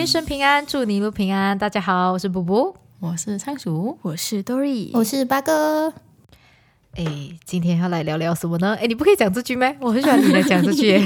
一生平安，祝你一路平安。大家好，我是布布，我是仓鼠，我是 Dory，我是八哥。哎，今天要来聊聊什么呢？哎，你不可以讲这句吗？我很喜欢你来讲这句。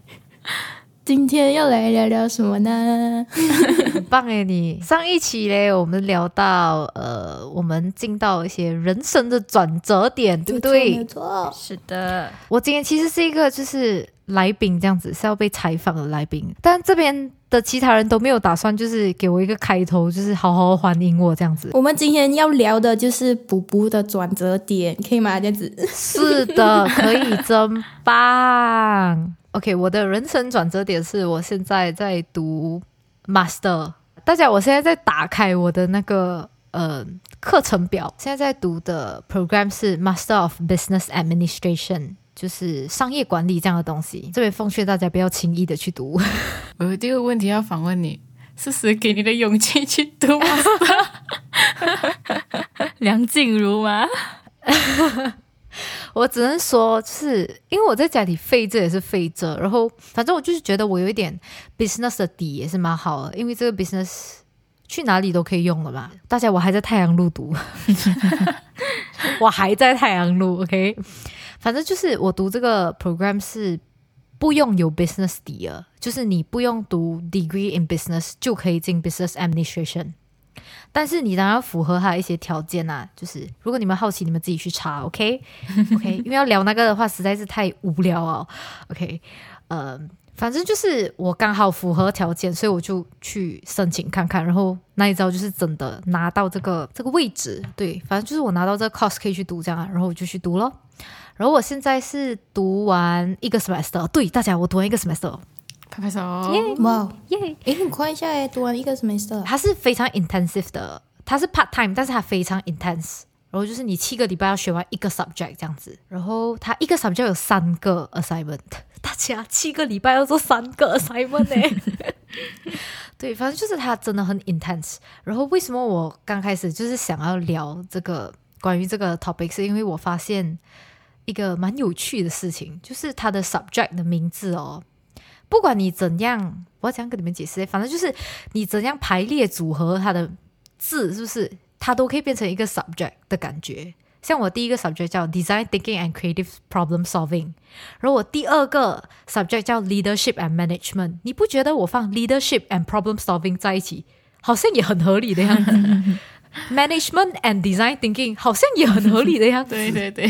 今天要来聊聊什么呢？很棒哎！你上一期嘞，我们聊到呃，我们进到一些人生的转折点，对不对？没错，是的。我今天其实是一个就是来宾这样子，是要被采访的来宾，但这边的其他人都没有打算就是给我一个开头，就是好好欢迎我这样子。我们今天要聊的就是补补的转折点，可以吗？这样子是的，可以，真棒。OK，我的人生转折点是我现在在读 Master。大家，我现在在打开我的那个呃课程表，现在在读的 program 是 Master of Business Administration，就是商业管理这样的东西。这边奉劝大家不要轻易的去读。我有第二个问题要反问你：是谁给你的勇气去读？梁静茹吗？我只能说，就是因为我在家里废着也是废着，然后反正我就是觉得我有一点 business 的底也是蛮好的，因为这个 business 去哪里都可以用了嘛。大家，我还在太阳路读，我还在太阳路，OK。反正就是我读这个 program 是不用有 business 底的，就是你不用读 degree in business 就可以进 business administration。但是你当然要符合它一些条件呐，就是如果你们好奇，你们自己去查，OK，OK，因为要聊那个的话实在是太无聊哦，OK，呃，反正就是我刚好符合条件，所以我就去申请看看，然后那一招就是真的拿到这个这个位置，对，反正就是我拿到这个 course 可以去读这样，然后我就去读了，然后我现在是读完一个 semester，对大家，我读完一个 semester。拍拍手，哇，耶！哎，很快一下哎，读完一个 semester，它是非常 intensive 的，它是 part time，但是它非常 intense。然后就是你七个礼拜要学完一个 subject 这样子，然后它一个 subject 有三个 assignment，大家七个礼拜要做三个 assignment 呢？对，反正就是它真的很 intense。然后为什么我刚开始就是想要聊这个关于这个 topic，是因为我发现一个蛮有趣的事情，就是它的 subject 的名字哦。不管你怎样，我要怎样跟你们解释？反正就是你怎样排列组合它的字，是不是它都可以变成一个 subject 的感觉？像我第一个 subject 叫 design thinking and creative problem solving，然后我第二个 subject 叫 leadership and management。你不觉得我放 leadership and problem solving 在一起，好像也很合理的样子？management and design thinking 好像也很合理的样子。对对对，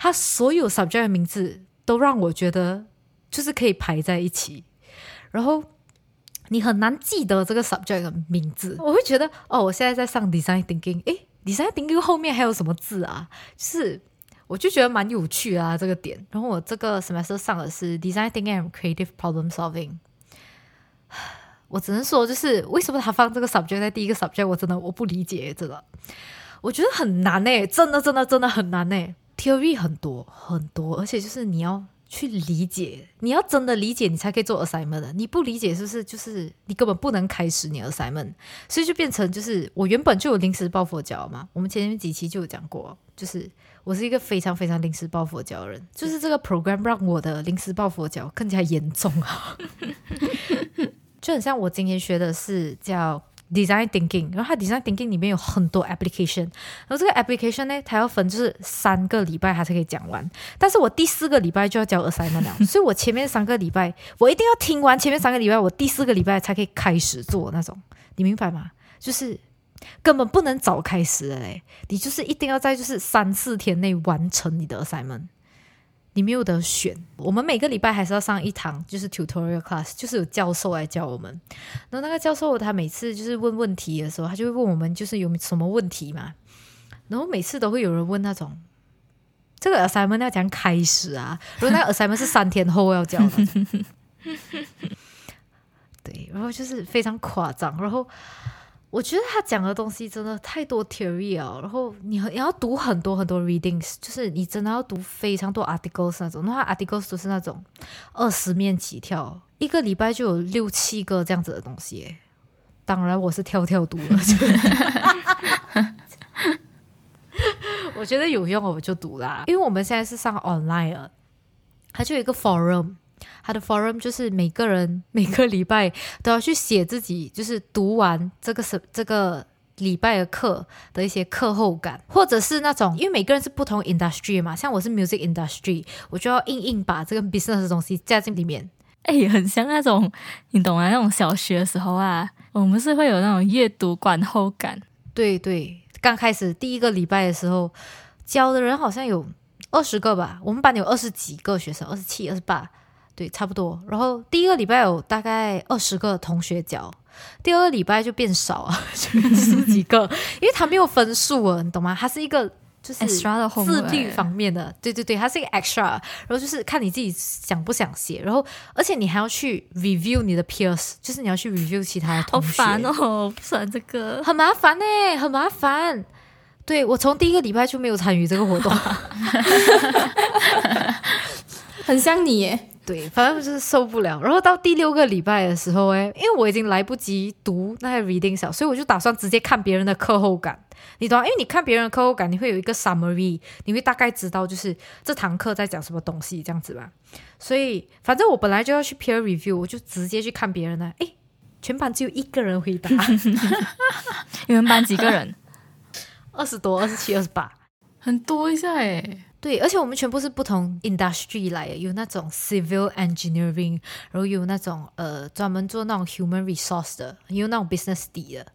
它所有 subject 的名字都让我觉得。就是可以排在一起，然后你很难记得这个 subject 的名字。我会觉得，哦，我现在在上 design thinking，诶 d e s i g n thinking 后面还有什么字啊？就是我就觉得蛮有趣啊，这个点。然后我这个 semester 上的是 design thinking and creative problem solving。我只能说，就是为什么他放这个 subject 在第一个 subject，我真的我不理解，真的，我觉得很难诶，真的真的真的很难诶 theory 很多很多，而且就是你要。去理解，你要真的理解，你才可以做 assignment 的。你不理解，是不是就是你根本不能开始你 assignment？所以就变成就是我原本就有临时抱佛脚嘛。我们前面几期就有讲过，就是我是一个非常非常临时抱佛脚的人。就是这个 program 让我的临时抱佛脚更加严重啊，就很像我今天学的是叫。Design thinking，然后它 design thinking 里面有很多 application，然后这个 application 呢，它要分就是三个礼拜它才可以讲完，但是我第四个礼拜就要交 assignment 了，所以我前面三个礼拜我一定要听完前面三个礼拜，我第四个礼拜才可以开始做那种，你明白吗？就是根本不能早开始的嘞，你就是一定要在就是三四天内完成你的 assignment。你没有得选，我们每个礼拜还是要上一堂，就是 tutorial class，就是有教授来教我们。然后那个教授他每次就是问问题的时候，他就会问我们就是有什么问题嘛。然后每次都会有人问那种，这个 assignment 要讲开始啊，如果那个 assignment 是三天后要交的，对，然后就是非常夸张，然后。我觉得他讲的东西真的太多 theory 啊，然后你你要读很多很多 readings，就是你真的要读非常多 articles 那种，那 articles 都是那种二十面起跳，一个礼拜就有六七个这样子的东西。当然我是跳跳读了，我觉得有用我就读啦，因为我们现在是上 online 了，它就有一个 forum。它的 forum 就是每个人每个礼拜都要去写自己，就是读完这个是这个礼拜的课的一些课后感，或者是那种因为每个人是不同 industry 嘛，像我是 music industry，我就要硬硬把这个 business 的东西加进里面。哎，很像那种你懂吗？那种小学的时候啊，我们是会有那种阅读观后感。对对，刚开始第一个礼拜的时候，教的人好像有二十个吧，我们班有二十几个学生，二十七、二十八，对，差不多。然后第一个礼拜有大概二十个同学交，第二个礼拜就变少啊，就十几个，因为他没有分数啊，你懂吗？他是一个就是 extra 的自律方面的，对对对，它是一个 extra，然后就是看你自己想不想写，然后而且你还要去 review 你的 peers，就是你要去 review 其他的好同学，烦哦，不喜欢这个。很麻烦呢、很麻烦。对我从第一个礼拜就没有参与这个活动，很像你耶。对，反正就是受不了。然后到第六个礼拜的时候，哎，因为我已经来不及读那些 reading 小，所以我就打算直接看别人的课后感。你懂吗？因为你看别人的课后感，你会有一个 summary，你会大概知道就是这堂课在讲什么东西这样子吧。所以反正我本来就要去 peer review，我就直接去看别人的。哎，全班只有一个人回答，你们班几个人？二十多、二十七、二十八。很多一下哎，对，而且我们全部是不同 industry 来的，有那种 civil engineering，然后有那种呃专门做那种 human resource 的，也有那种 business 底的，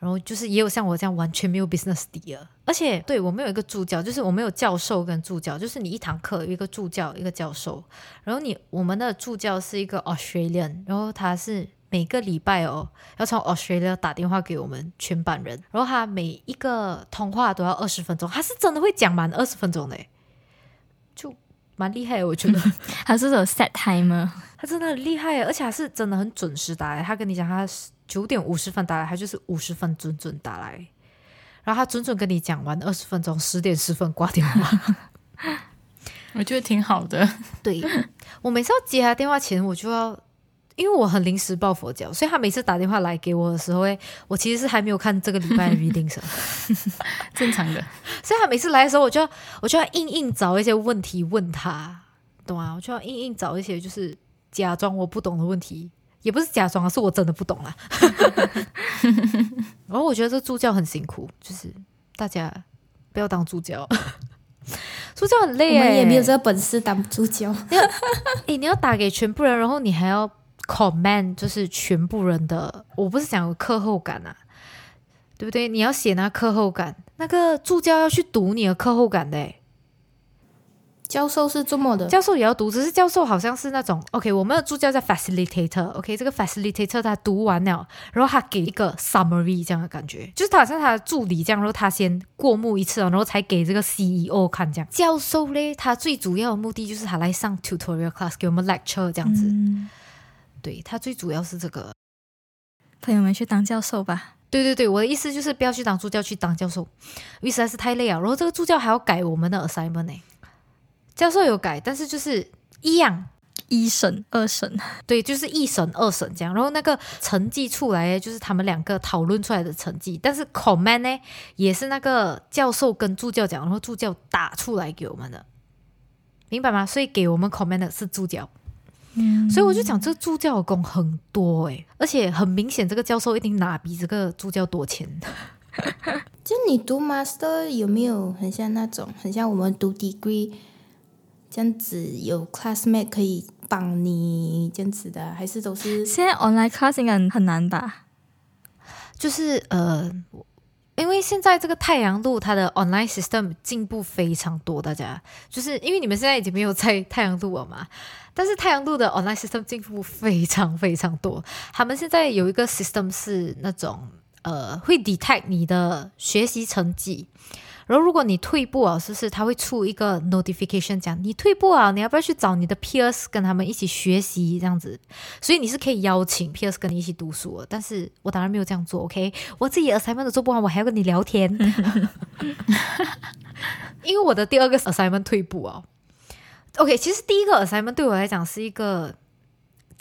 然后就是也有像我这样完全没有 business 底的。而且对我们有一个助教，就是我们有教授跟助教，就是你一堂课有一个助教一个教授，然后你我们的助教是一个 Australian，然后他是。每个礼拜哦，要从 Australia 打电话给我们全班人，然后他每一个通话都要二十分钟，他是真的会讲满二十分钟的，就蛮厉害，我觉得 他是有 set timer？他真的很厉害，而且他是真的很准时打来。他跟你讲，他九点五十分打来，他就是五十分准准打来，然后他准准跟你讲完二十分钟，十点十分挂电话。我觉得挺好的。对我每次要接他电话前，我就要。因为我很临时抱佛脚，所以他每次打电话来给我的时候，哎，我其实是还没有看这个礼拜的 reading 什正常的。所以他每次来的时候，我就要我就要硬硬找一些问题问他，懂吗？我就要硬硬找一些就是假装我不懂的问题，也不是假装，是我真的不懂啦。然后我觉得这助教很辛苦，就是大家不要当助教，助教很累我们，也没有这个本事当助教。诶，你要打给全部人，然后你还要 command，就是全部人的，我不是讲有课后感啊，对不对？你要写那课后感，那个助教要去读你的课后感的诶，教授是这么的，教授也要读，只是教授好像是那种 OK，我们的助教叫 facilitator，OK，、这个 facilitator 他读完了，然后他给一个 summary 这样的感觉，就是他好像他的助理这样，然后他先过目一次哦，然后才给这个 CEO 看这样。教授嘞，他最主要的目的就是他来上 tutorial class 给我们 lecture 这样子，嗯，对他最主要是这个。朋友们去当教授吧。对对对，我的意思就是不要去当助教，去当教授，因为实在是太累了。然后这个助教还要改我们的 assignment 呢，教授有改，但是就是一样，一审、二审，对，就是一审、二审这样。然后那个成绩出来，就是他们两个讨论出来的成绩。但是 comment 呢，也是那个教授跟助教讲，然后助教打出来给我们的，明白吗？所以给我们 comment 的是助教。嗯，所以我就讲，这个助教的工很多诶，而且很明显，这个教授一定拿比这个助教多钱。就你读 master 有没有很像那种，很像我们读 degree 这样子，有 classmate 可以帮你这样子的，还是都是现在 online class 应该很很难吧？就是呃，因为现在这个太阳路它的 online system 进步非常多，大家就是因为你们现在已经没有在太阳路了嘛，但是太阳路的 online system 进步非常非常多。他们现在有一个 system 是那种呃会 detect 你的学习成绩。然后，如果你退步啊，是不是他会出一个 notification 讲你退步啊？你要不要去找你的 peers 跟他们一起学习这样子？所以你是可以邀请 peers 跟你一起读书的。但是我当然没有这样做，OK？我自己 assignment 都做不完，我还要跟你聊天，因为我的第二个 assignment 退步哦。OK，其实第一个 assignment 对我来讲是一个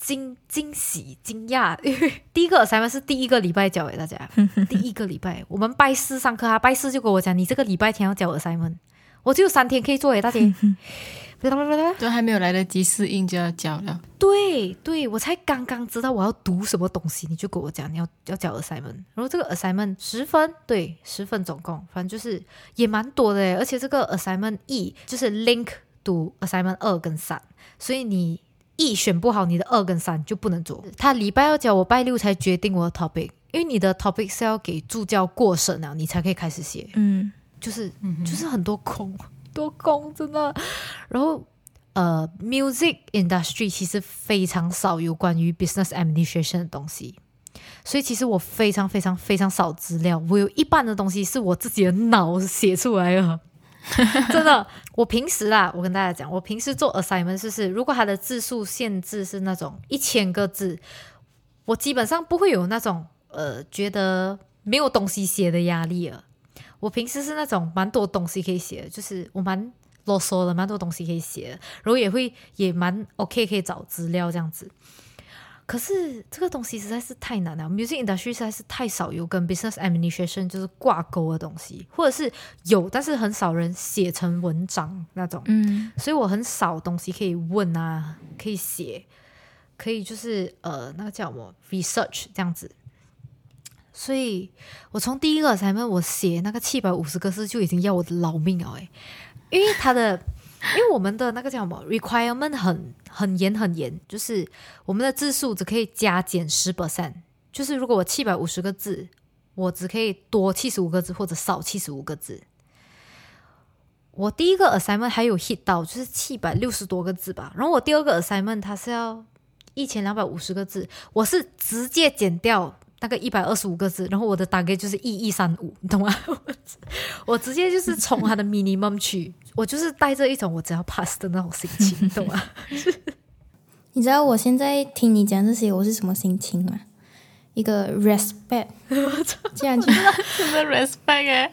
惊惊喜、惊讶，因 为第一个 assignment 是第一个礼拜交给大家，第一个礼拜。我们拜四上课啊，拜四就跟我讲，你这个礼拜天要交 assignment，我只有三天可以做诶，大姐。都还没有来得及适应就要交了。对对，我才刚刚知道我要读什么东西，你就跟我讲你要要交 assignment，然后这个 assignment 十分，对，十分总共，反正就是也蛮多的诶，而且这个 assignment E 就是 link 读 assignment 二跟三，所以你 E 选不好，你的二跟三就不能做。他礼拜二交，我拜六才决定我的 topic，因为你的 topic 是要给助教过审了，你才可以开始写，嗯，就是就是很多空，多空真的。然后呃，music industry 其实非常少有关于 business administration 的东西，所以其实我非常非常非常少资料，我有一半的东西是我自己的脑写出来的。真的，我平时啦，我跟大家讲，我平时做 assignment 就是，如果它的字数限制是那种一千个字，我基本上不会有那种呃觉得没有东西写的压力了。我平时是那种蛮多东西可以写的，就是我蛮啰嗦的，蛮多东西可以写，然后也会也蛮 OK 可以找资料这样子。可是这个东西实在是太难了，music industry 实在是太少有跟 business administration 就是挂钩的东西，或者是有，但是很少人写成文章那种。嗯，所以我很少东西可以问啊，可以写，可以就是呃，那个叫什么 research 这样子。所以我从第一个 assignment 我写那个七百五十个字就已经要我的老命了诶，因为它的，因为我们的那个叫什么 requirement 很很严很严，就是我们的字数只可以加减十 percent，就是如果我七百五十个字，我只可以多七十五个字或者少七十五个字。我第一个 assignment 还有 hit 到，就是七百六十多个字吧。然后我第二个 assignment 它是要一千两百五十个字，我是直接减掉那个一百二十五个字，然后我的大概就是一一三五，你 懂吗？我直接就是从它的 minimum 去，我就是带着一种我只要 pass 的那种心情，你 懂吗？你知道我现在听你讲这些，我是什么心情吗？一个 respect，竟然去真的 respect 哎，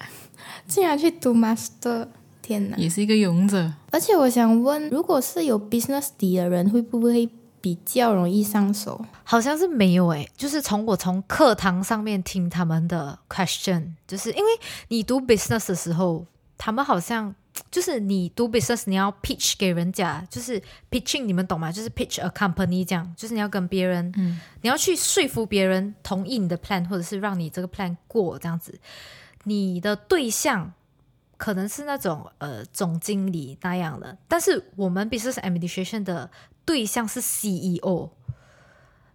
竟然去读 master，天哪！也是一个勇者。而且我想问，如果是有 business 底的人，会不会比较容易上手？好像是没有诶，就是从我从课堂上面听他们的 question，就是因为你读 business 的时候，他们好像就是你读 business，你要 pitch 给人家，就是 pitching，你们懂吗？就是 pitch a company 这样，就是你要跟别人，嗯，你要去说服别人同意你的 plan，或者是让你这个 plan 过这样子。你的对象可能是那种呃总经理那样的，但是我们 business administration 的对象是 CEO。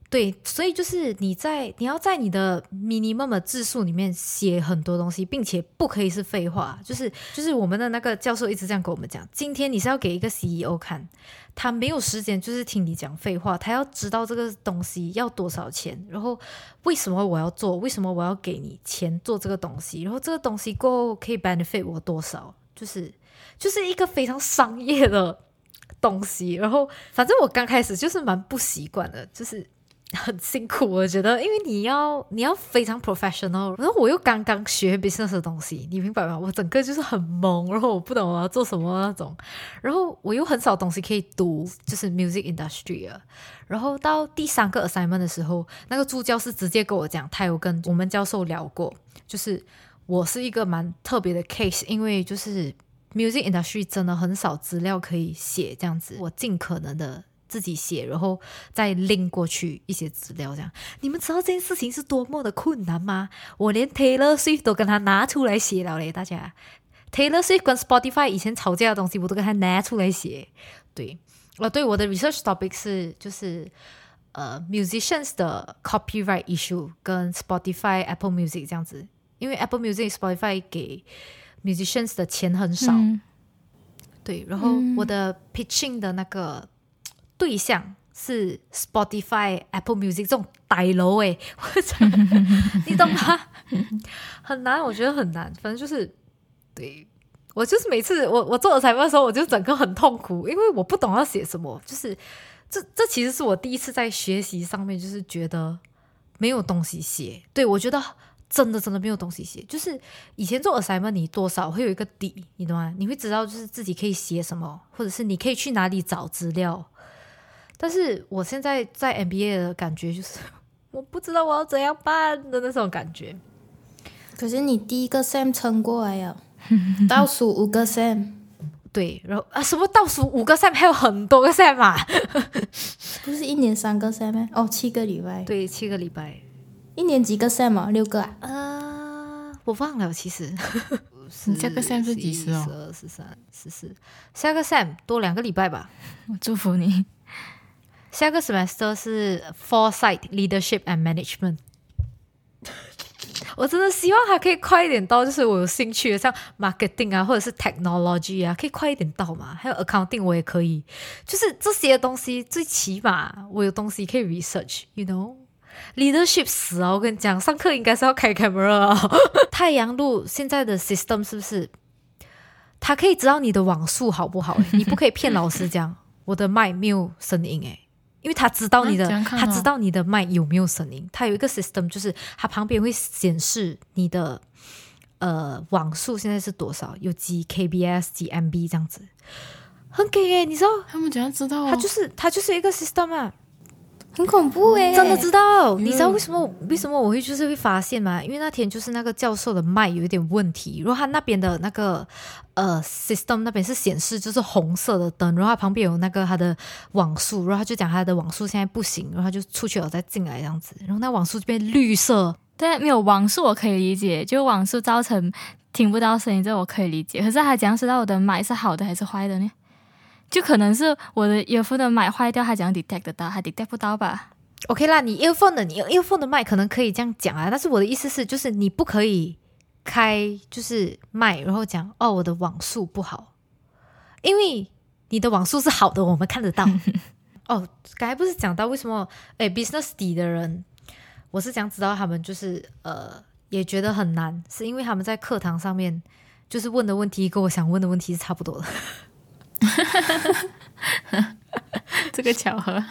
对，所以就是你在你要在你的 minimum 的字数里面写很多东西，并且不可以是废话。就是就是我们的那个教授一直这样跟我们讲，今天你是要给一个 CEO 看，他没有时间就是听你讲废话，他要知道这个东西要多少钱，然后为什么我要做，为什么我要给你钱做这个东西，然后这个东西过后可以 benefit 我多少，就是就是一个非常商业的东西。然后反正我刚开始就是蛮不习惯的，就是。很辛苦，我觉得，因为你要你要非常 professional，然后我又刚刚学 business 的东西，你明白吗？我整个就是很懵，然后我不懂我要做什么那种，然后我又很少东西可以读，就是 music industry 啊。然后到第三个 assignment 的时候，那个助教是直接跟我讲，他有跟我们教授聊过，就是我是一个蛮特别的 case，因为就是 music industry 真的很少资料可以写，这样子，我尽可能的。自己写，然后再拎过去一些资料，这样你们知道这件事情是多么的困难吗？我连 Taylor Swift 都跟他拿出来写了嘞，大家 Taylor Swift 跟 Spotify 以前吵架的东西，我都跟他拿出来写。对，哦，对，我的 research topic 是就是呃 musicians 的 copyright issue 跟 Spotify、Apple Music 这样子，因为 Apple Music、Spotify 给 musicians 的钱很少。嗯对，然后我的 pitching 的那个对象是 Spotify、Apple Music 这种大楼诶，你懂吗？很难，我觉得很难。反正就是，对我就是每次我我做了采访的时候，我就整个很痛苦，因为我不懂要写什么。就是这这其实是我第一次在学习上面，就是觉得没有东西写。对我觉得真的真的没有东西写。就是以前做 assignment，你多少会有一个底，你懂吗？你会知道就是自己可以写什么，或者是你可以去哪里找资料。但是我现在在 MBA 的感觉就是，我不知道我要怎样办的那种感觉。可是你第一个 Sam 撑过来了，倒数五个 Sam，对，然后啊，什么倒数五个 sem 还有很多个 sem 啊？不是一年三个 sem 吗？哦，七个礼拜。对，七个礼拜。一年几个 sem 啊？六个啊？呃，我忘了，其实。你下个 sem 是几时哦？十二、十三、十四，下个 sem 多两个礼拜吧。我祝福你。下个 semester 是 foresight leadership and management。我真的希望它可以快一点到，就是我有兴趣的，像 marketing 啊，或者是 technology 啊，可以快一点到嘛。还有 accounting 我也可以，就是这些东西，最起码我有东西可以 research，you know？leadership 死啊！我跟你讲，上课应该是要开 camera 啊。太阳路现在的 system 是不是？它可以知道你的网速好不好、欸？你不可以骗老师讲我的麦没有声音诶、因为他知道你的，他知道你的麦有没有声音，他有一个 system，就是它旁边会显示你的呃网速现在是多少，有几 kbs 几 MB 这样子，很给诶、你知道，他们怎样知道哦？它就是它就是一个 system 啊，很恐怖哎、真的知道，你知道为什么为什么我会就是会发现吗？因为那天就是那个教授的麦有一点问题，然后他那边的那个呃 system 那边是显示就是红色的灯，然后他旁边有那个他的网速，然后他就讲他的网速现在不行，然后他就出去了再进来这样子，然后那网速就变绿色，对，没有网速我可以理解，就网速造成听不到声音，这我可以理解。可是他怎样知道我的麦是好的还是坏的呢？就可能是我的 earphone 的麦坏掉，他怎样 detect 得到？他 detect 不到吧？OK 啦，你 earphone 的你 earphone 的麦可能可以这样讲啊，但是我的意思是，就是你不可以开就是麦，然后讲哦我的网速不好，因为你的网速是好的，我们看得到。哦，刚才不是讲到为什么诶 business 底的人，我是想知道他们就是呃也觉得很难，是因为他们在课堂上面就是问的问题跟我想问的问题是差不多的。这个巧合，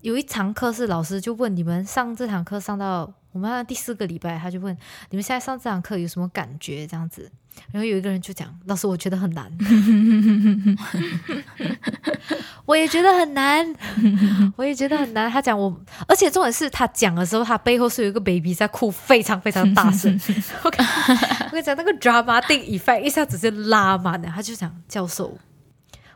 有一堂课是老师就问你们上这堂课上到我们要第四个礼拜，他就问你们现在上这堂课有什么感觉这样子，然后有一个人就讲老师我觉得很难，我也觉得很难，我也觉得很难。他讲我，而且重点是他讲的时候，他背后是有一个 baby 在哭，非常非常大声。我跟我跟你讲，那个 drama 定 effect 一下子就拉满了，他就讲教授。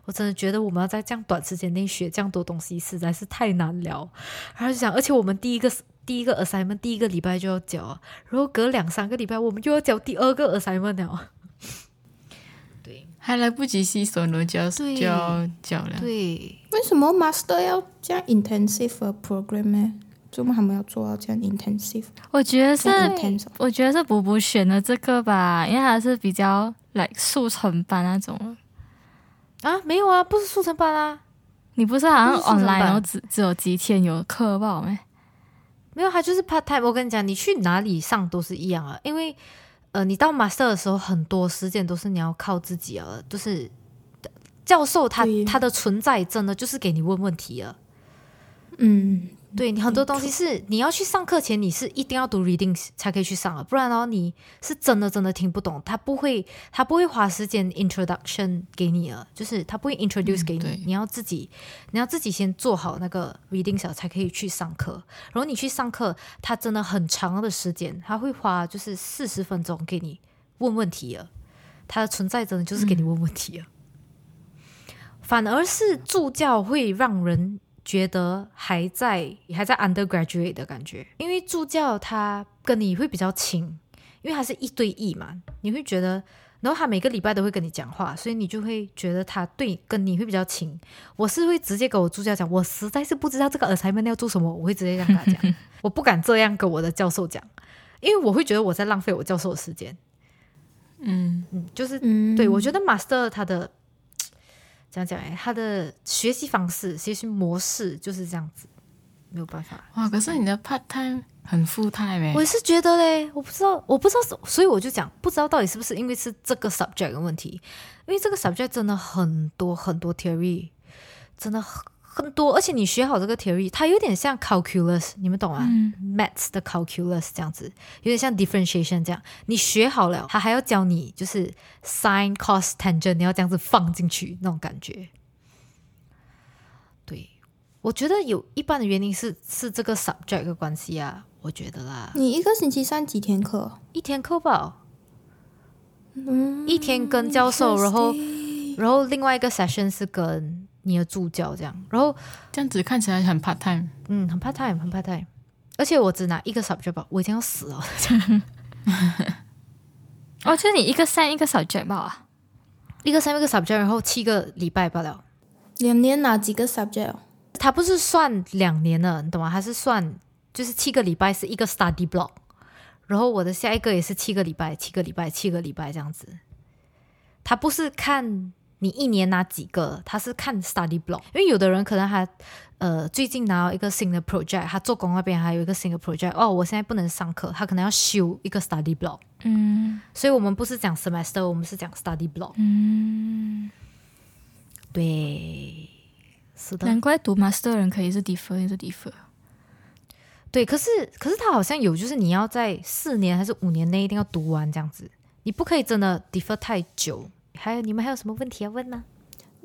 我真的觉得我们要在这样短时间内学这样多东西实在是太难了。然后就想，而且我们第一个第一个 assignment 第一个礼拜就要交啊，然后隔两三个礼拜我们就要交第二个 assignment 了。对还来不及吸收呢，就要就要交了。对，为什么 master 要这样 intensive 的 program 呢？为什么他们要做到这样 intensive？我觉得是？我觉得是补补选的这个吧，因为它是比较 like 速成班那种。啊，没有啊，不是速成班啊，你不是好像 online 然后只只有几天有课报没？没有，他就是 part time。我跟你讲，你去哪里上都是一样啊，因为呃，你到 master 的时候，很多时间都是你要靠自己啊，就是教授他他的存在真的就是给你问问题啊。嗯，对你很多东西是你要去上课前你是一定要读 reading 才可以去上的，不然哦你是真的真的听不懂，他不会他不会花时间 introduction 给你了，就是他不会 introduce 给你，对。你要自己你要自己先做好那个 reading 小才可以去上课，然后你去上课，他真的很长的时间，他会花就是四十分钟给你问问题了，他的存在真的就是给你问问题了，反而是助教会让人觉得还在还在 undergraduate 的感觉，因为助教他跟你会比较亲，因为他是一对一嘛，你会觉得，然后他每个礼拜都会跟你讲话，所以你就会觉得他对跟你会比较亲。我是会直接跟我助教讲，我实在是不知道这个 assignment 要做什么，我会直接这样跟他讲，我不敢这样跟我的教授讲，因为我会觉得我在浪费我教授的时间。嗯，嗯，就是嗯，对，我觉得 master 他的怎样讲哎，他的学习方式、学习模式就是这样子，没有办法。哇，可是你的 part time 很 full time 哎我，是觉得嘞，我不知道，我不知道，所以我就讲，不知道到底是不是因为是这个 subject 的问题，因为这个 subject 真的很多很多 theory，真的很很多，而且你学好这个 theory，它有点像 calculus，你们懂吗、m a t h s 的 calculus 这样子，有点像 differentiation 这样，你学好了，他还要教你就是 sin、cos、tangent，你要这样子放进去那种感觉。对，我觉得有一半的原因是是这个 subject 的关系啊，我觉得啦。你一个星期上几天课？一天课吧，嗯，一天跟教授，然后然后另外一个 session 是跟你的助教这样，然后这样子看起来很 part time。嗯，很 part time，很 part time，而且我只拿一个 subject 吧，我已经要死了。哦，就是你一个 s 一个 subject 吧啊？一个三一个 subject，然后七个礼拜罢了。两年拿几个 subject？它不是算两年的，你懂吗？它是算就是七个礼拜是一个 study block，然后我的下一个也是七个礼拜，七个礼拜，七个礼拜这样子。他不是看你一年拿几个，他是看 study block。因为有的人可能还呃最近拿到一个新的 project，他做工那边还有一个新的 project，哦，我现在不能上课，他可能要修一个 study block。嗯所以我们不是讲 semester，我们是讲 study block。嗯，对，是的。难怪读 master 的人可以是 defer 也是 defer。对，可是可是他好像有，就是你要在四年还是五年内一定要读完这样子，你不可以真的 defer 太久。还有你们还有什么问题要问呢？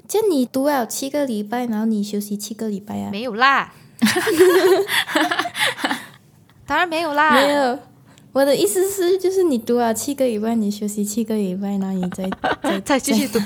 就你读了七个礼拜，然后你休息七个礼拜啊？没有啦，当然没有啦，没有，我的意思是，就是你读了七个礼拜，你休息七个礼拜，然后你再 再再继续读。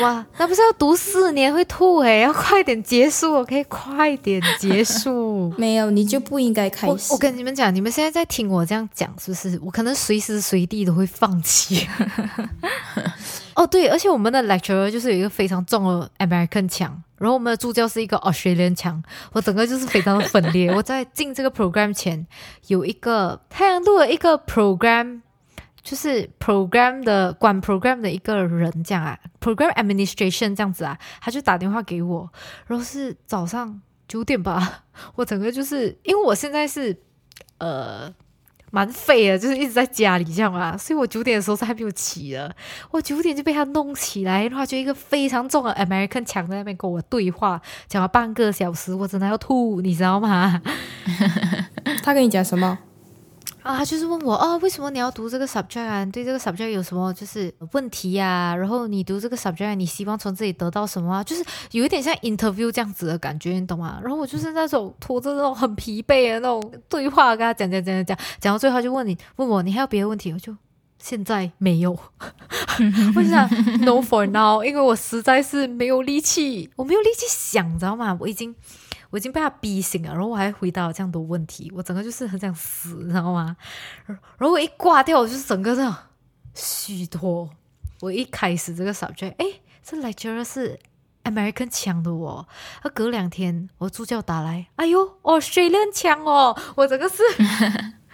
哇，那不是要读四年会吐诶、要快点结束，我可以快点结束。没有，你就不应该开我始。我跟你们讲，你们现在在听我这样讲，是不是？我可能随时随地都会放弃。哦，对，而且我们的 lecturer 就是有一个非常重的 American 腔，然后我们的助教是一个 Australian 腔，我整个就是非常的分裂。我在进这个 program 前，有一个太阳路的一个 program，就是 program 的管 program 的一个人这样啊，program administration 这样子啊，他就打电话给我，然后是早上九点吧，我整个就是因为我现在是呃蛮废的，就是一直在家里这样啊，所以我九点的时候是还没有起的，我九点就被他弄起来，然后就一个非常重的 American 墙在那边跟我对话，讲了半个小时，我真的要吐，你知道吗？他跟你讲什么？啊，就是问我哦，为什么你要读这个 subject 啊？你对这个 subject 有什么就是问题呀、然后你读这个 subject，你希望从这里得到什么啊？就是有一点像 interview 这样子的感觉，你懂吗？然后我就是那种拖着那种很疲惫的那种对话，跟他讲讲讲讲讲，讲到最后就问你问我你还有别的问题？我就现在没有，我就想 no for now，因为我实在是没有力气，我没有力气想，你知道吗？我已经。我已经被他逼醒了，然后我还回答了这样多问题，我整个就是很想死，你知道吗？然后我一挂掉，我就是整个这样虚脱。我一开始这个 subject，哎，这 lecturer 是 American 枪的哦，他，隔两天我助教打来，哎呦，Australian 腔哦，我整个是，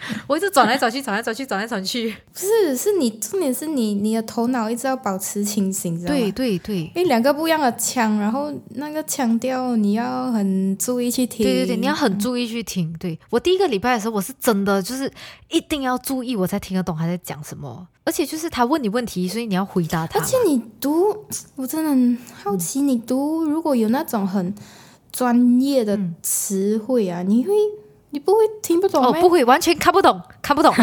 我一直转来转去，转来转去，转来转去。不是，是你重点是你你的头脑一直要保持清醒，知道吗？对对对，因为两个不一样的腔，然后那个腔调你要很注意去听。对对对，你要很注意去听。对我第一个礼拜的时候，我是真的就是一定要注意，我才听得懂他在讲什么。而且就是他问你问题，所以你要回答他嘛。而且你读，我真的很好奇，你读如果有那种很专业的嗯词汇啊，你会你不会听不懂哦，不会，完全看不懂，看不懂。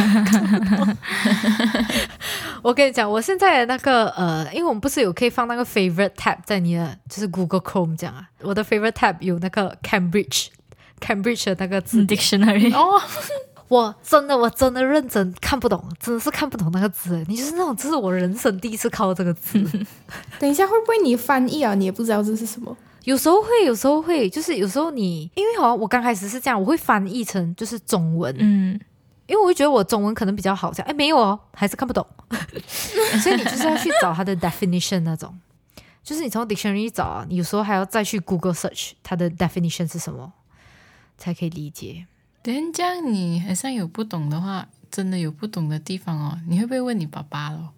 我跟你讲，我现在的那个呃，因为我们不是有可以放那个 favorite tab 在你的就是 Google Chrome 这样啊，我的 favorite tab 有那个 Cambridge Cambridge 的那个字典 dictionary 哦，我真的我真的认真看不懂，真的是看不懂那个字。你就是那种，这是我人生第一次靠这个字。等一下会不会你翻译啊？你也不知道这是什么？有时候会，有时候会，就是有时候你，因为好像我刚开始是这样，我会翻译成就是中文，嗯，因为我会觉得我中文可能比较好，这样，哎，没有哦，还是看不懂，所以你就是要去找它的 definition 那种，就是你从 dictionary 找啊，你有时候还要再去 Google search 它的 definition 是什么，才可以理解。等这样你好像有不懂的话，真的有不懂的地方哦，你会不会问你爸爸咯？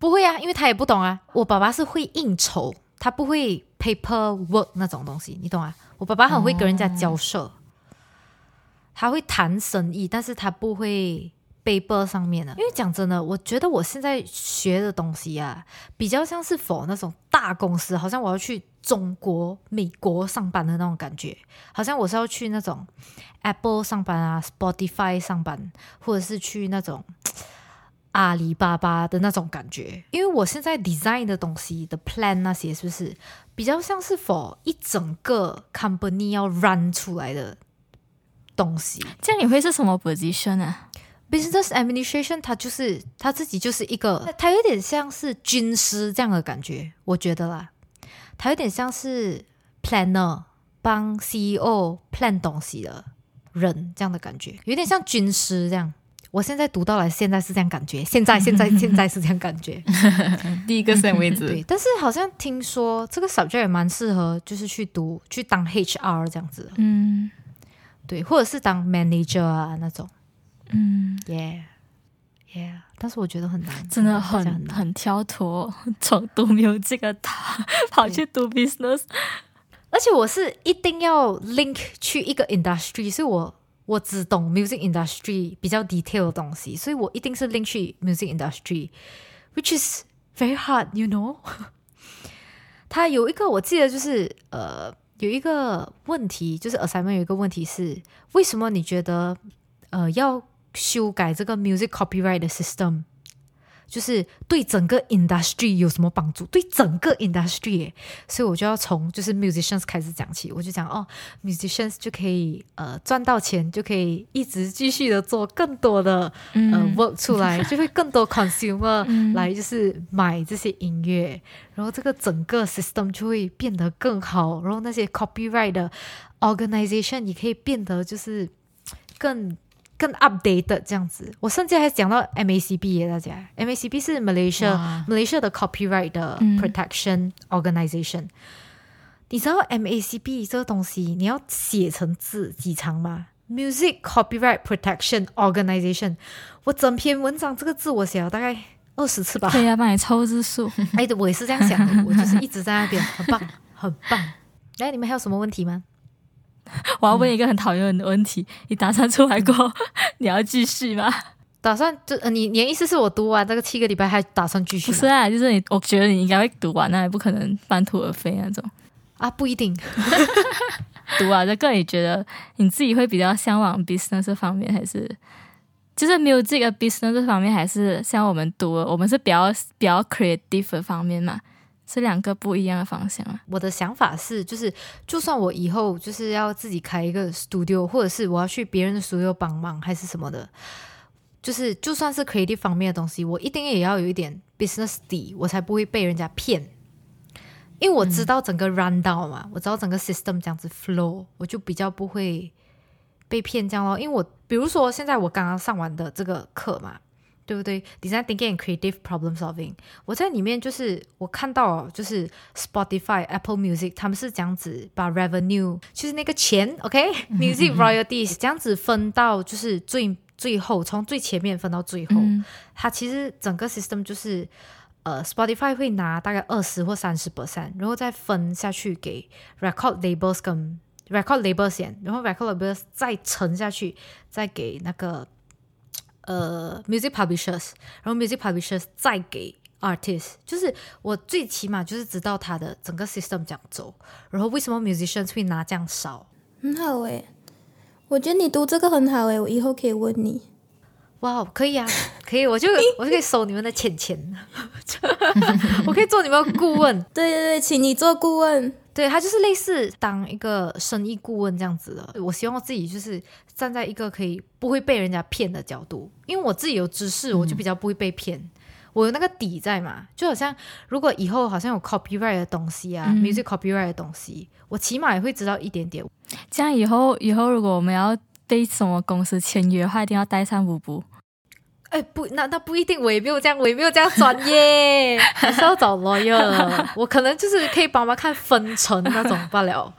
不会啊，因为他也不懂啊。我爸爸是会应酬，他不会 paper work 那种东西，你懂啊？我爸爸很会跟人家交涉，他会谈生意，但是他不会 paper 上面的。因为讲真的，我觉得我现在学的东西啊，比较像是否那种大公司，好像我要去中国、美国上班的那种感觉，好像我是要去那种 Apple 上班啊，Spotify 上班，或者是去那种。阿里巴巴的那种感觉，因为我现在 design 的东西的 plan 那些是不是比较像是 for 一整个 company 要 run 出来的东西？这样你会是什么 position 啊？business administration 它就是它自己就是一个，它有点像是军师这样的感觉，我觉得啦，它有点像是 planner 帮 CEO plan 东西的人这样的感觉，有点像军师这样。我现在读到了，现在是这样感觉，现在现在现在是这样感觉。第一个线位置。对，，但是好像听说这个 subject 也蛮适合，就是去读去当 HR 这样子，嗯。对，或者是当 manager 啊那种。嗯，，yeah。Yeah。但是我觉得很难，真的很很跳脱，从读 music 的他跑去读 business，而且我是一定要 link 去一个 industry，所以我我只懂 music industry 比较 detail 的东西，所以我一定是 link 去 music industry，which is very hard，you know。他有一个我记得就是呃有一个问题，就是 assignment 有一个问题是为什么你觉得呃要修改这个 music copyright 的 system？就是对整个 industry 有什么帮助？对整个 industry，耶所以我就要从就是 musicians 开始讲起，我就讲哦，musicians 就可以呃赚到钱，就可以一直继续的做更多的、呃 work 出来，就会更多 consumer 来就是买这些音乐，然后这个整个 system 就会变得更好，然后那些 copyright 的 organization 也可以变得就是更。更 updated 这样子，我甚至还讲到 MACB 耶，大家 MACB 是 Malaysia Malaysia 的 copyright 的嗯 protection organization。你知道 MACB 这个东西你要写成字几长吗？Music Copyright Protection Organization，我整篇文章这个字我写了大概二十次吧。可以要帮你抽字数。哎，我也是这样想的，我就是一直在那边，很棒，很棒。来，你们还有什么问题吗？我要问一个很讨厌的问题：你打算出来过后，你要继续吗？打算就呃，你你的意思是我读完这个七个礼拜还打算继续？不是啊，就是你，我觉得你应该会读完，那也不可能半途而废那种。啊，不一定。读啊，这个你觉得你自己会比较向往 business 这方面，还是就是 music 的 business 这方面，还是像我们读，我们是比较比较 creative 的方面嘛？是两个不一样的方向啊。我的想法是，就是就算我以后就是要自己开一个 studio，或者是我要去别人的 studio 帮忙，还是什么的，就是就算是 creative 方面的东西，我一定也要有一点 business 底，我才不会被人家骗。因为我知道整个 run down 嘛，我知道整个 system 这样子 flow，我就比较不会被骗这样咯。因为我比如说现在我刚刚上完的这个课嘛，对不对？Design thinking and creative problem solving，我在里面就是我看到哦就是 Spotify、Apple Music 他们是这样子把 revenue，就是那个钱，OK，music、royalties 这样子分到就是最最后，从最前面分到最后，嗯它其实整个 system 就是。呃，Spotify 会拿大概二十或三十 percent，然后再分下去给 record labels 跟 record labels 先，然后 record labels 再沉下去，再给那个呃 music publishers，然后 music publishers 再给 artist，就是我最起码就是知道它的整个 system 这样走，然后为什么 musicians 会拿这样少？很好诶，我觉得你读这个很好诶，我以后可以问你。哇，可以啊，可以，我就我就可以收你们的钱钱，我可以做你们的顾问。对对对，请你做顾问。对他就是类似当一个生意顾问这样子的。我希望自己就是站在一个可以不会被人家骗的角度，因为我自己有知识，我就比较不会被骗。我有那个底在嘛，就好像如果以后好像有 copyright 的东西啊、嗯 m u s i c copyright 的东西，我起码也会知道一点点。这样以后以后如果我们要被什么公司签约的话，一定要带上五步。哎，不，那那不一定，我也没有这样，我也没有这样专业，还是要找 lawyer。我可能就是可以帮忙看分成那种罢了。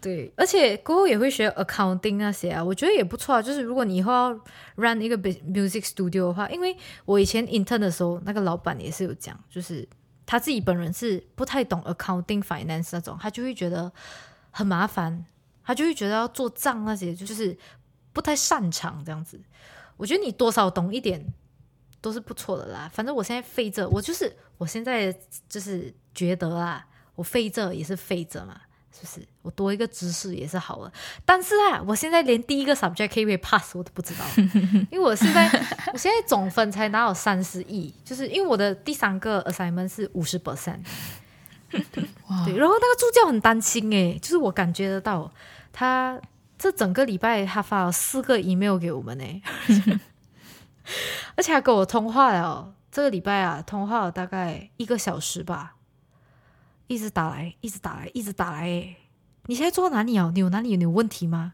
对，而且过后也会学 accounting 那些啊，我觉得也不错啊。就是如果你以后要 run 一个 music studio 的话，因为我以前 intern 的时候，那个老板也是有讲，就是他自己本人是不太懂 accounting finance 那种，他就会觉得很麻烦，他就会觉得要做账那些，就是不太擅长这样子。我觉得你多少懂一点都是不错的啦。反正我现在废这，我就是我现在就是觉得啊，我废这也是废这嘛，是不是？我多一个知识也是好了。但是啊，我现在连第一个 subject 可以不可以 pass 我都不知道，因为我现在我现在总分才拿有三十亿，就是因为我的第三个 assignment 是五十 percent。哇对，然后那个助教很担心诶，就是我感觉得到他这整个礼拜他发了四个 email 给我们呢，而且还跟我通话了，这个礼拜啊，通话了大概一个小时吧，一直打来，一直打来，一直打来。诶你现在坐哪里啊？你有哪里有你有问题吗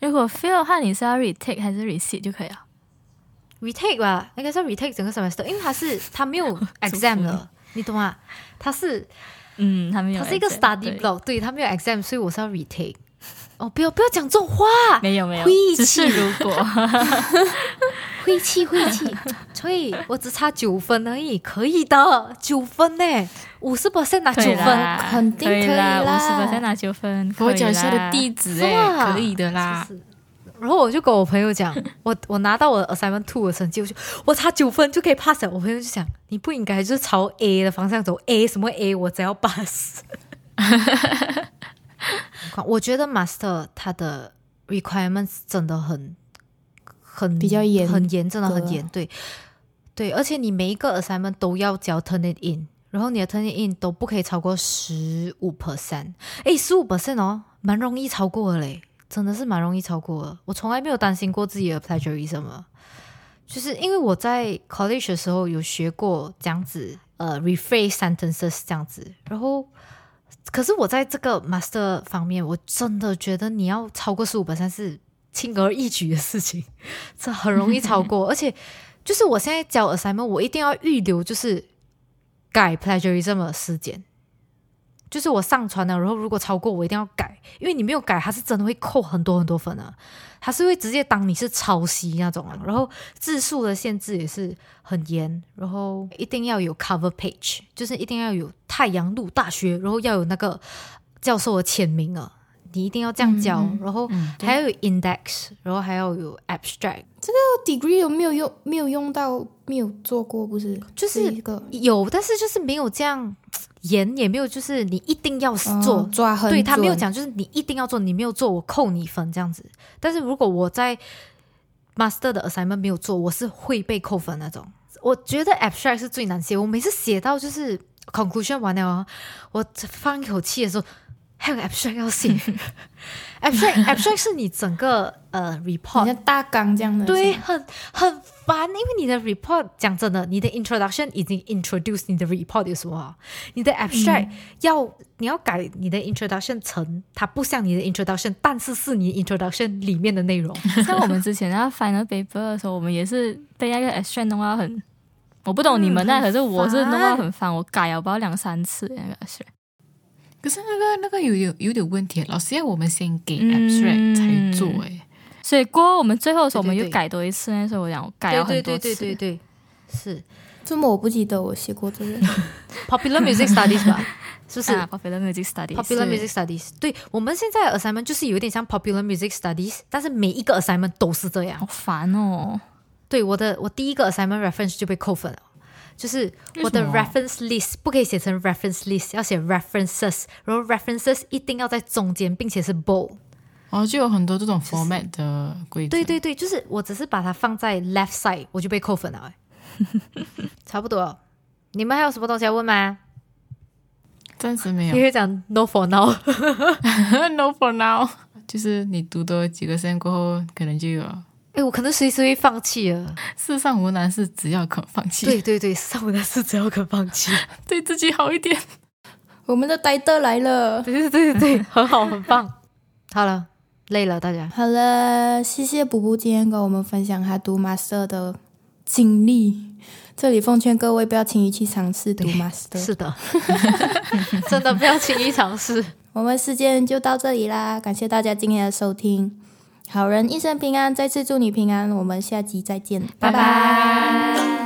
如果 fail 的话，你是要 retake 还是 receipt 就可以了？？retake 吧，应该是 retake 整个 semester，因为他是他没有 exam 了，你懂吗？他是嗯，他没有。它是一个 study block，对他没有 exam，所以我是要 retake。哦，不要不要讲这种话，没有没有晦，只气是如果晦气 晦气。所以我只差九分而已，可以的，九分呢，五十 percent 拿九分，肯定可以啦五十 percent 拿九分，我脚下的地址哎，可以的啦。是然后我就跟我朋友讲，我我拿到我的 assignment two 的成绩，我就我差九分就可以 pass 了。我朋友就讲，你不应该就是朝 A 的方向走，A 什么 A，我只要 pass。我觉得 master 它的 requirements 真的很很比较严很严，真的很严，对对，而且你每一个 assignment 都要交 turn it in，然后你的 turn it in 都不可以超过十五 percent，诶，十五 percent 哦，蛮容易超过的嘞，真的是蛮容易超过的。我从来没有担心过自己的 plagiarism 了就是因为我在 college 的时候有学过这样子，呃，rephrase sentences 这样子，然后。可是我在这个 master 方面，我真的觉得你要超过十五是轻而易举的事情，这很容易超过。而且就是我现在交 assignment，我一定要预留就是改 plagiarism 的时间，就是我上传了，然后如果超过，我一定要改，因为你没有改，他是真的会扣很多很多分的，它是会直接当你是抄袭那种啊。然后字数的限制也是很严，然后一定要有 cover page，就是一定要有太阳路大学，然后要有那个教授的签名啊，你一定要这样教，然后嗯，还要有 index，然后还要有 abstract，这个 degree 有没有用？没有用到，没有做过，不是？就是有，但是就是没有这样严，也没有就是你一定要做。哦抓很对他没有讲，就是你一定要做，你没有做，我扣你分这样子。但是如果我在 master 的 assignment 没有做，我是会被扣分那种。我觉得 abstract 是最难写，我每次写到就是 conclusion 完了哦，我放一口气的时候，还有个 abstract 要写。abstract abstract 是你整个呃 report 大纲这样的，对，很很烦，因为你的 report 讲真的，你的 introduction 已经 introduce 你的 report 有什么啊？你的 abstract、要你要改你的 introduction 成它不像你的 introduction，但是是你 introduction 里面的内容。像我们之前那 final paper 的时候，我们也是被那个 abstract 弄到很，我不懂你们那，嗯可是我是弄到很烦，我改了不知道两三次那个 abstract。可是那个那个有有有点问题，老师要我们先给嗯 abstract 才做哎。所以过后我们最后的时候，我们又对对对改多一次，那时候我讲改了对很多次。对对对对对，是这么我不记得我写过这个。popular music studies 吧？是不是？啊，popular music studies。Popular music studies，对我们现在的 assignment 就是有点像 popular music studies，但是每一个 assignment 都是这样好。烦哦。对我的我第一个 assignment reference 就被扣分了，就是我的 reference list 不可以写成 reference list，要写 references，然后 references 一定要在中间，并且是 bold。哦，就有很多这种 format 的规则。对对对，就是我只是把它放在 left side，我就被扣分了欸。差不多，你们还有什么东西要问吗？暂时没有你。会讲 no for now。no for now，就是你读多几个 sem 过后，可能就有了。哎，我可能随时会放弃了。世上无难事，只要肯放弃。对对对，上午的事只要肯放弃。对自己好一点。我们的呆的来了。对对对对对，很好，很棒。好了，累了，大家。好了，谢谢补补今天跟我们分享他读 master 的经历。这里奉劝各位不要轻易去尝试读 master。是的，真的不要轻易尝试。我们时间就到这里啦，感谢大家今天的收听。好人一生平安，再次祝你平安，我们下集再见，拜拜